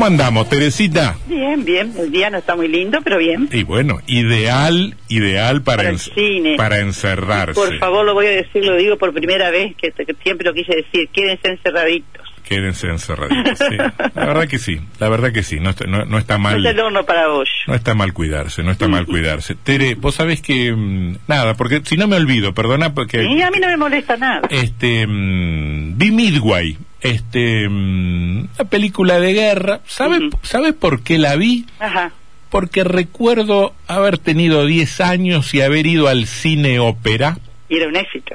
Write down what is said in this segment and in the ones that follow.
¿Cómo andamos, Teresita? Bien, bien. El día no está muy lindo, pero bien. Y bueno, ideal, ideal para, Para el cine. para encerrarse. Por favor, lo voy a decir, lo digo por primera vez, que, que siempre lo quise decir. Quédense encerraditos. Quédense encerraditos. sí. La verdad que sí, la verdad que sí. No está, no, no está No mal. es el horno para vos. No está mal cuidarse, no está mal cuidarse. Tere, vos sabés que... mm, nada, porque si no me olvido, perdona, porque... Y a mí no me molesta nada. Este... mm, vi Midway, este... mm, una película de guerra. ¿Sabes Ujú. ¿sabes por qué la vi? Ajá. Porque recuerdo haber tenido 10 años y haber ido al cine ópera. Y era un éxito.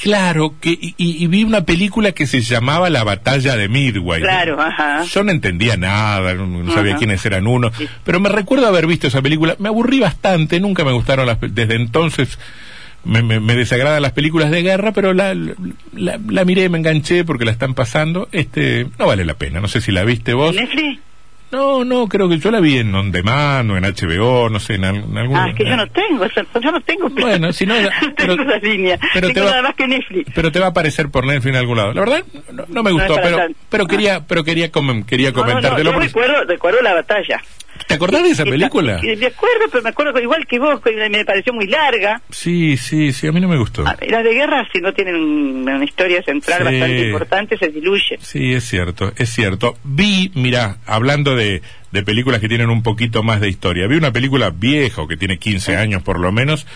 Claro, que, y, y- vi una película que se llamaba La Batalla de Midway. Claro, ajá. Yo no entendía nada, no, no sabía quiénes eran uno, Sí. pero me recuerdo haber visto esa película. Me aburrí bastante, nunca me gustaron las. Desde entonces me, me, me desagradan las películas de guerra, pero la, la, la miré, me enganché porque la están pasando. Este, no vale la pena, no sé si la viste vos. ¿Netflix? No, no, creo que yo la vi en On Demand o en HBO, no sé, en, en algún. Ah, es que yo no tengo, yo no tengo. Bueno, si no, pero- tengo esa línea. pero te tengo va- nada más que Netflix. pero te va a aparecer por Netflix en algún lado. La verdad, no, no me gustó, pero, pero Ah. quería, pero quería, comen- quería No, no, comentártelo. yo porque- recuerdo, recuerdo la batalla. ¿Te acordás de esa película? Me acuerdo, pero me acuerdo igual que vos, que me pareció muy larga. Sí, sí, sí, a mí no me gustó. Ah, Las de guerra, si no tienen una historia central Sí. bastante importante, se diluye. Sí, es cierto, es cierto. Vi, mira, hablando de, de películas que tienen un poquito más de historia, vi una película vieja, que tiene 15 años por lo menos,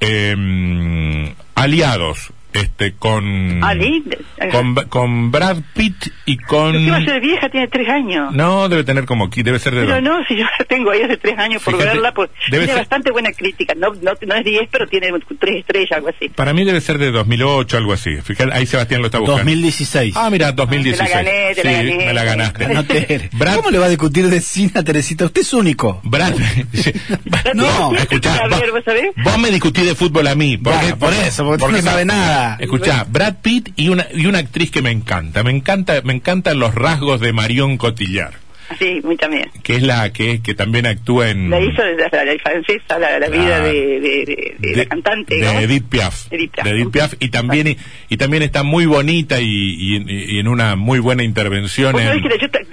eh, Aliados, este, con, Ali, con, con Brad Pitt y con... ¿Qué va a ser vieja? Tiene tres años. No, debe tener como, debe ser de... Pero no, si yo la tengo ahí hace tres años por Fíjate, verla, pues debe tiene ser- bastante buena crítica. No, no, no es 10, pero tiene tres estrellas, algo así. Para mí debe ser de 2008, algo así. Fíjate, ahí Sebastián lo está buscando. 2016. Ah, mira, 2016. Te la gané, te sí, la gané. me la ganaste. No te- Brad- ¿Cómo le va a discutir de cine a Teresita? Usted es único. Brad, No, escuchá, A ver, vos, ¿vos sabés? vos me discutís de fútbol a mí. ¿por Bueno, qué? por eso, porque usted no sabe nada. Escuchá, Brad Pitt y una, y una actriz que me encanta. Me encanta, me encantan los rasgos de Marion Cotillard, Sí, muy también. que es la que, que también actúa en La hizo la, la, la francesa, la, la vida de, de, de- de la cantante. de ¿no? Edith Piaf. Edith Piaf. De Edith Piaf, y también y, y también está muy bonita y, y- y en una muy buena intervención en,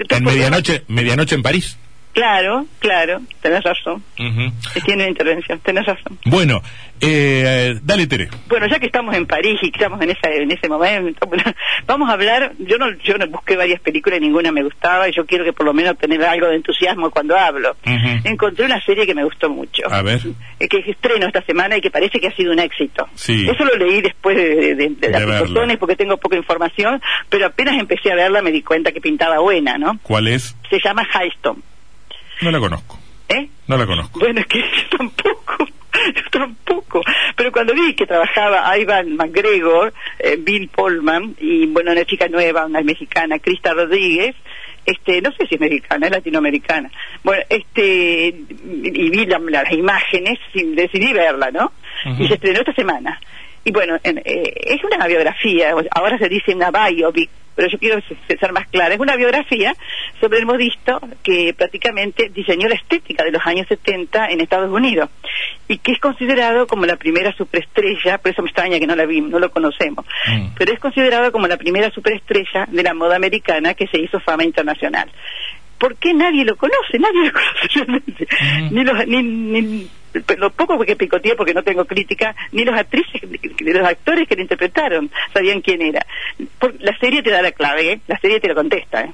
en medianoche, medianoche en París. Claro, claro, tenés razón. Que Tiene intervención, tenés razón. Bueno, eh, dale Tere. Bueno, ya que estamos en París y que estamos en ese, en ese momento, vamos a hablar, yo no, yo no busqué varias películas y ninguna me gustaba y yo quiero que por lo menos tener algo de entusiasmo cuando hablo. Encontré una serie que me gustó mucho. A ver. eh, que estreno esta semana y que parece que ha sido un éxito. Sí. Eso lo leí después de, de, de- de las discusiones porque tengo poca información, pero apenas empecé a verla me di cuenta que pintaba buena, ¿no? ¿Cuál es? Se llama Highstone. No la conozco. ¿Eh? No la conozco. Bueno, es que yo tampoco, yo tampoco. Pero cuando vi que trabajaba Ivan McGregor, eh, Bill Pullman y, bueno, una chica nueva, una mexicana, Crista Rodríguez, este, no sé si es mexicana, es latinoamericana. Bueno, este, y vi la- las imágenes decidí verla, ¿no? Y se estrenó esta semana. Y bueno, en- eh, es una biografía, ahora se dice una biopic, pero yo quiero se- ser más clara. Es una biografía sobre el modisto que prácticamente diseñó la estética de los años 70 en Estados Unidos y que es considerado como la primera superestrella, por eso me extraña que no la vimos, no lo conocemos, Mm. pero es considerado como la primera superestrella de la moda americana que se hizo fama internacional. ¿Por qué nadie lo conoce? Nadie lo conoce realmente. Ujú. Ni los, ni, ni- lo poco que picoteé porque no tengo crítica, ni los actrices, ni los actores que lo interpretaron sabían quién era. Por- la serie te da la clave, ¿eh? la serie te lo contesta. ¿eh?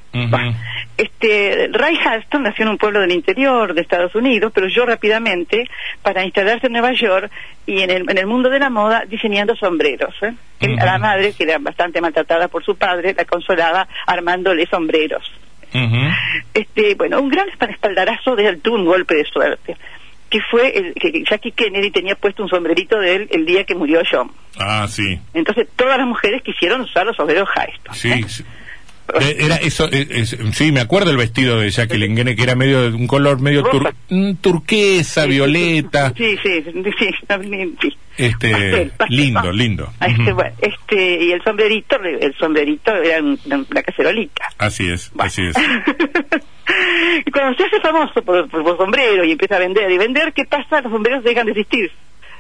Este, Ray Halston nació en un pueblo del interior de Estados Unidos, pero yo rápidamente para instalarse en Nueva York y en el, en el mundo de la moda diseñando sombreros. ¿eh? A la madre, que era bastante maltratada por su padre, la consolaba armándole sombreros. Este, bueno, un gran espaldarazo de él tuvo un golpe de suerte, que fue el, que Jackie Kennedy tenía puesto un sombrerito de él el día que murió John. Ah, sí. Entonces todas las mujeres quisieron usar los sombreros Hayston. Sí, ¿eh? sí. Era eso, es- sí, me acuerdo el vestido de Jacqueline Kennedy, que era medio de un color medio tur- mm, turquesa, violeta. Sí, sí, sí, sí, sí. Este, Pastel, pastel, lindo, lindo. Este, bueno, este, y el sombrerito, el sombrerito era un- una cacerolita. Así es, Bueno. así es. y cuando se hace famoso por, por, por sombrero y empieza a vender y vender, ¿qué pasa? Los sombreros dejan de existir.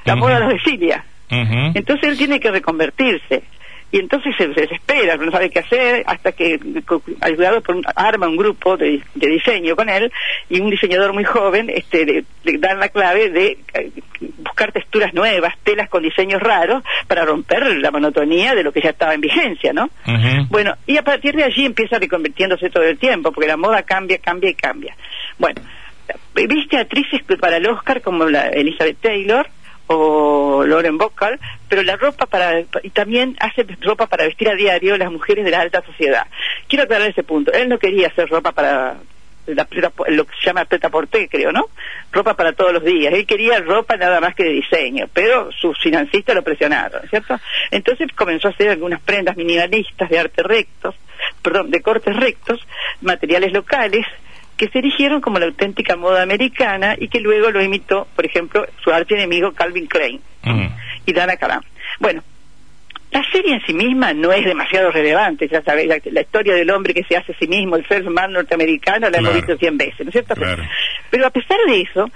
La moda los desilia. Ujú. Entonces él tiene que reconvertirse. Y entonces se, se desespera, no sabe qué hacer, hasta que, ayudado por un, arma un grupo de, de diseño con él, y un diseñador muy joven este, le, le dan la clave de eh, buscar texturas nuevas, telas con diseños raros, para romper la monotonía de lo que ya estaba en vigencia, ¿no? Bueno, y a partir de allí empieza reconvirtiéndose todo el tiempo, porque la moda cambia, cambia y cambia. Bueno, viste actrices para el Oscar como la Elizabeth Taylor o Lauren Bacall, pero la ropa para y también hace ropa para vestir a diario las mujeres de la alta sociedad. Quiero aclarar ese punto. Él no quería hacer ropa para la lo que se llama preta porté, creo, ¿no? Ropa para todos los días. Él quería ropa nada más que de diseño, pero sus financistas lo presionaron, ¿cierto? Entonces comenzó a hacer algunas prendas minimalistas de arte rectos, perdón, de cortes rectos, materiales locales, que se erigieron como la auténtica moda americana y que luego lo imitó, por ejemplo, su archienemigo Calvin Klein Ujú. y Dana Karam. Bueno, la serie en sí misma no es demasiado relevante, ya sabéis, la, la historia del hombre que se hace a sí mismo, el self-man norteamericano, la hemos visto cien veces, ¿no es cierto? Claro. Pero a pesar de eso,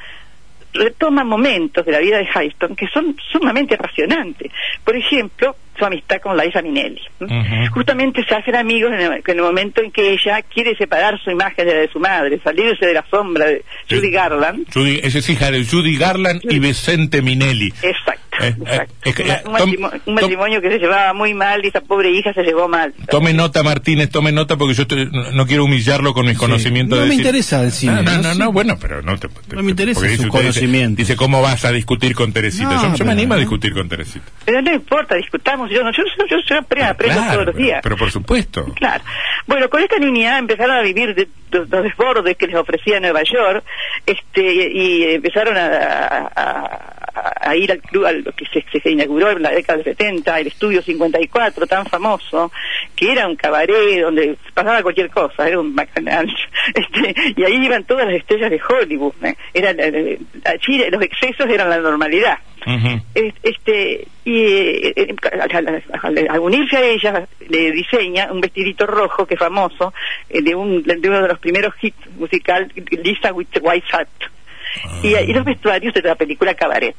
retoma momentos de la vida de Hayston que son sumamente apasionantes. Por ejemplo, su amistad con Liza Minnelli. ¿m? Ujú. Justamente se hacen amigos en el, en el momento en que ella quiere separar su imagen de la de su madre, salirse de la sombra de. Judy Garland. Judy, esa es hija de Judy Garland y Vicente Minelli. Exacto. Eh, eh, es que, eh, un, matrimonio que se llevaba muy mal y esa pobre hija se llevó mal. Tome nota, Martínez, tome nota porque yo estoy- no, no quiero humillarlo con mis conocimientos. No de me decir- interesa el cine, No, no, ¿no? no, Sí. no, bueno, pero no te. te- No me interesa su dice- conocimiento. Dice, ¿cómo vas a discutir con Teresita? No, yo, yo me animo a discutir con Teresita. Pero no importa, discutamos. Yo, no- yo, yo, yo, yo aprendo, Claro, todos los pero- días. Pero por supuesto. Claro. Bueno, con esta niña empezaron a vivir de, de- los desbordes que les ofrecía Nueva York, este, y empezaron a, a- a- a ir al club, al que se, se inauguró en la década del 70, el Estudio 54, tan famoso, que era un cabaret donde pasaba cualquier cosa, era un bacanal. Este, y ahí iban todas las estrellas de Hollywood. ¿eh? Eran, eh, allí los excesos eran la normalidad. Este y eh, al, al- al- al unirse a ella le diseña un vestidito rojo que es famoso eh, de, un, de uno de los primeros hits musical Lisa with the White Hat y, y los vestuarios de la película Cabaret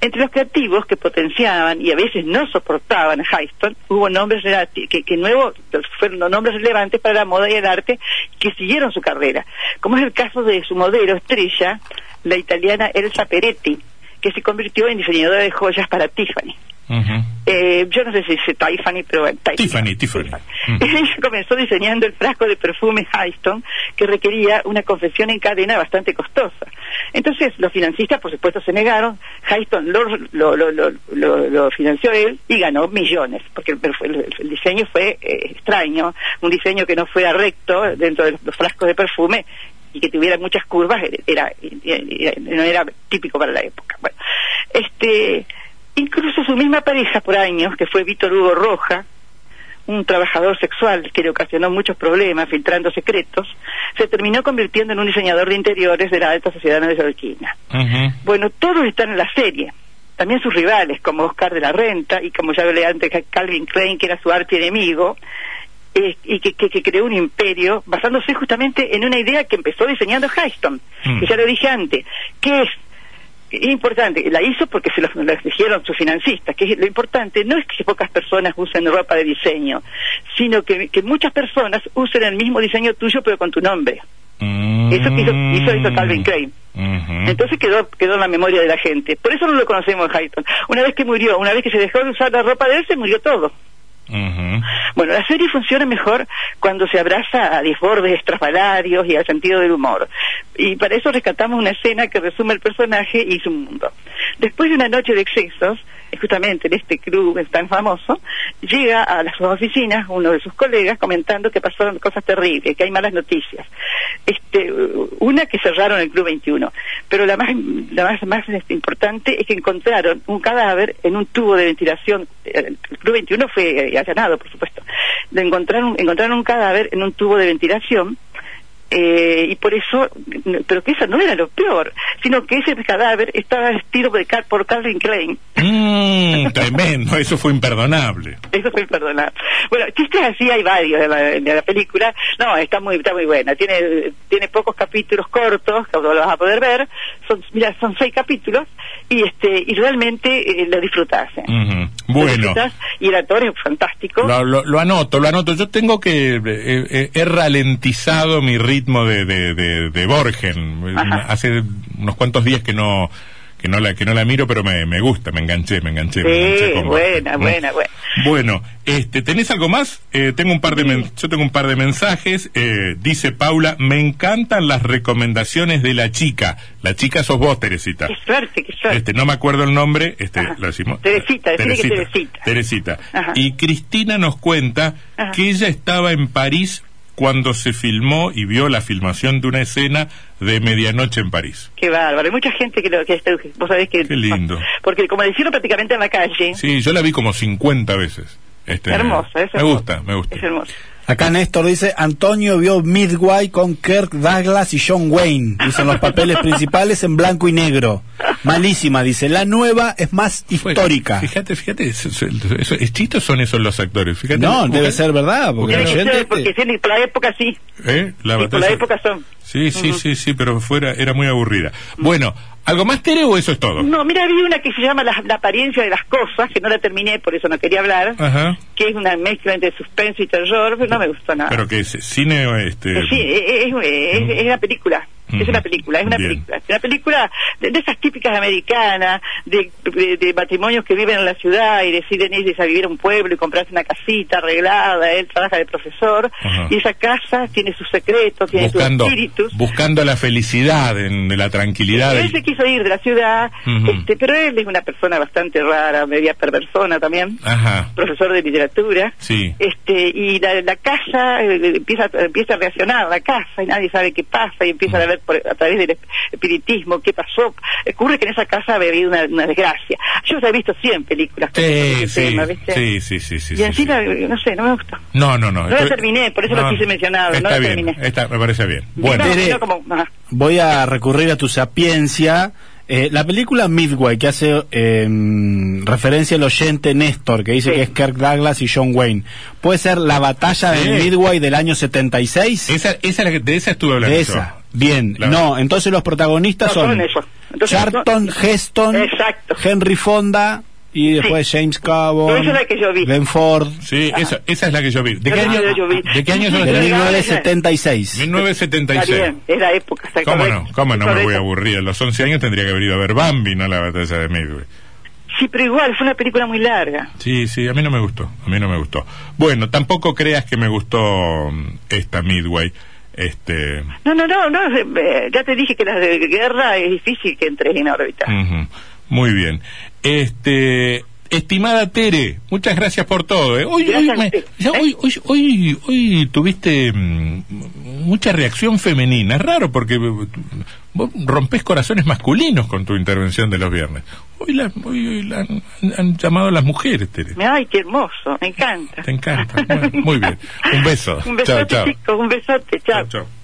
entre los creativos que potenciaban y a veces no soportaban a Hayston, hubo nombres que, que nuevo fueron los nombres relevantes para la moda y el arte que siguieron su carrera, como es el caso de su modelo estrella, la italiana Elsa Peretti, que se convirtió en diseñadora de joyas para Tiffany. Eh, yo no sé si es Tiffany, pero bueno, Tiffany, Tiffany. Mm. Ella comenzó diseñando el frasco de perfume Hayston que requería una confección en cadena bastante costosa. Entonces los financistas, por supuesto, se negaron. Hayston lo, lo, lo, lo, lo- lo financió él y ganó millones, porque el, perfu- el- el diseño fue eh, extraño, un diseño que no fuera recto dentro de los, los frascos de perfume y que tuviera muchas curvas era, era- era- no era típico para la época. Bueno, este incluso su misma pareja por años, que fue Víctor Hugo Roja, un trabajador sexual que le ocasionó muchos problemas filtrando secretos, se terminó convirtiendo en un diseñador de interiores de la alta sociedad neoyorquina. Ujú. Bueno, todos están en la serie. También sus rivales, como Oscar de la Renta y como ya hablé antes, Calvin Klein, que era su archienemigo, eh, y que, que- que creó un imperio basándose justamente en una idea que empezó diseñando Hayston, Mm. que ya lo dije antes, que es importante, la hizo porque se lo, lo exigieron sus financistas, que es- lo importante no es que pocas personas usen ropa de diseño, sino que, que muchas personas usen el mismo diseño tuyo pero con tu nombre. Eso que hizo, hizo, hizo Calvin Klein. Entonces quedó, quedó en la memoria de la gente. Por eso no lo conocemos a Hayton. Una vez que murió, una vez que se dejó de usar la ropa de él, se murió todo. Bueno, la serie funciona mejor cuando se abraza a desbordes estrafalarios y al sentido del humor. Y para eso rescatamos una escena que resume el personaje y su mundo. Después de una noche de excesos, justamente en este club tan famoso, llega a las oficinas uno de sus colegas comentando que pasaron cosas terribles, que hay malas noticias. Este, una que cerraron el Club 21, pero la más, la más, más este, importante es que encontraron un cadáver en un tubo de ventilación. El Club 21 fue allanado, por supuesto. Encontraron, encontraron un cadáver en un tubo de ventilación eh, y por eso, pero que eso no era lo peor, sino que ese cadáver estaba vestido de por Calvin Klein. Mm, tremendo, eso fue imperdonable. Eso fue imperdonable. Bueno, chistes así hay varios de la, de la película. No, está muy está muy buena. Tiene tiene pocos capítulos cortos, que lo vas a poder ver. Son mira, son seis capítulos y este y realmente eh, lo disfrutás. ¿eh? Ujú. Lo Bueno, disfrutás, y el actor es fantástico. lo, lo- lo anoto, lo anoto. Yo tengo que... eh, eh, he ralentizado mi ritmo de, de, de, de Borgen. Ajá. Hace unos cuantos días que no que no la que no la miro, pero me, me gusta, me enganché, me enganché. me enganché con buena, buena, buena. Bueno, este, ¿tenés algo más? Eh, tengo un par de men- yo tengo un par de mensajes. Eh, dice Paula, me encantan las recomendaciones de la chica. La chica sos vos, Teresita. Qué suerte, qué suerte. Este, no me acuerdo el nombre, este, Ajá. lo decimos. Teresita, decile que Teresita. Teresita. Y Cristina nos cuenta Ajá. que ella estaba en París cuando se filmó y vio la filmación de una escena de Medianoche en París. Qué bárbaro. Hay mucha gente que lo que está, vos sabés que Qué lindo. porque como decirlo prácticamente en la calle. Sí, yo la vi como 50 veces. Este, Hermosa, es Me hermosa. gusta, me gusta. Es hermoso. Acá Néstor dice, Antonio vio Midway con Kirk Douglas y John Wayne. Dicen los papeles principales en blanco y negro. Malísima, dice. La nueva es más histórica. Fíjate, fíjate, eso, eso- eso- es chistos son esos los actores. Fíjate, No, debe ser verdad, porque Porque oyente ser, porque sí, por la época sí. ¿Eh? La Sí, por la época son. Sí, sí, sí, sí, pero fuera era muy aburrida. Bueno, ¿algo más Tere o eso es todo? No, mira, vi una que se llama la, la apariencia de las cosas, que no la terminé, por eso no quería hablar, Ajá. que es una mezcla entre suspenso y terror, pero no me gustó nada. Pero que es cine o este Sí, es, es, es- es una película. Es una película, es una Bien. película. Es una película de, de esas típicas americanas, de, de- de matrimonios que viven en la ciudad y deciden irse a vivir a un pueblo y comprarse una casita arreglada. Él trabaja de profesor y esa casa tiene sus secretos, tiene buscando sus espíritus. buscando la felicidad en, la tranquilidad Él se quiso ir de la ciudad, este, pero él es una persona bastante rara, media perversona también, Ajá. profesor de literatura. Sí. Este, y la, la casa eh, empieza, empieza a reaccionar, la casa, y nadie sabe qué pasa, y empiezan a ver por- a través del espiritismo qué pasó. Ocurre que en esa casa había habido una, una desgracia. Yo ya he visto 100 películas con Sí, ese sí, tema, ¿viste? sí, sí, sí, sí, y sí, encima, sí. no sé, no me gustó. No, no, no. No la terminé, por eso lo quise mencionar, no la bien, terminé. está- me parece bien. Bueno, No, Tere- no como, voy a recurrir a tu sapiencia. Eh, la película Midway, que hace eh, referencia al oyente Néstor, que dice Sí. que es Kirk Douglas y John Wayne, ¿puede ser la batalla Sí. de Midway del año 76? esa, esa de esa estuve hablando. de yo. esa. Bien, no, entonces los protagonistas No, son son. Entonces, Charlton no- Heston, Exacto. Henry Fonda y después James es vi. Ben Ford, Sí, esa, esa es la que yo vi. ¿De qué año, yo vi. ¿de qué año son de pero películas? diga- 1976. Está 1976. bien, es la época. Está ¿Cómo correcto. no? ¿Cómo no me voy a aburrir? A los 11 años tendría que haber ido a ver Bambi, no la batalla de Midway. Sí, pero igual, fue una película muy larga. Sí, sí, a mí no me gustó, a mí no me gustó. Bueno, tampoco creas que me gustó mm, esta Midway. Este, No, no, no, no, eh, ya te dije que las de guerra es difícil que entres en órbita. muy bien. Este, estimada Tere, muchas gracias por todo. ¿eh? Hoy, hoy, me- ya ¿Eh? hoy, hoy, hoy, hoy tuviste mm, mucha reacción femenina. Es raro porque eh, vos rompes corazones masculinos con tu intervención de los viernes. Hoy la, hoy, hoy la han, han llamado las mujeres, Tere. Ay, qué hermoso, me encanta. Te encanta. Bueno, muy bien. Un beso. Un besote, chao. chicos, un besote, chao. Chao, chao.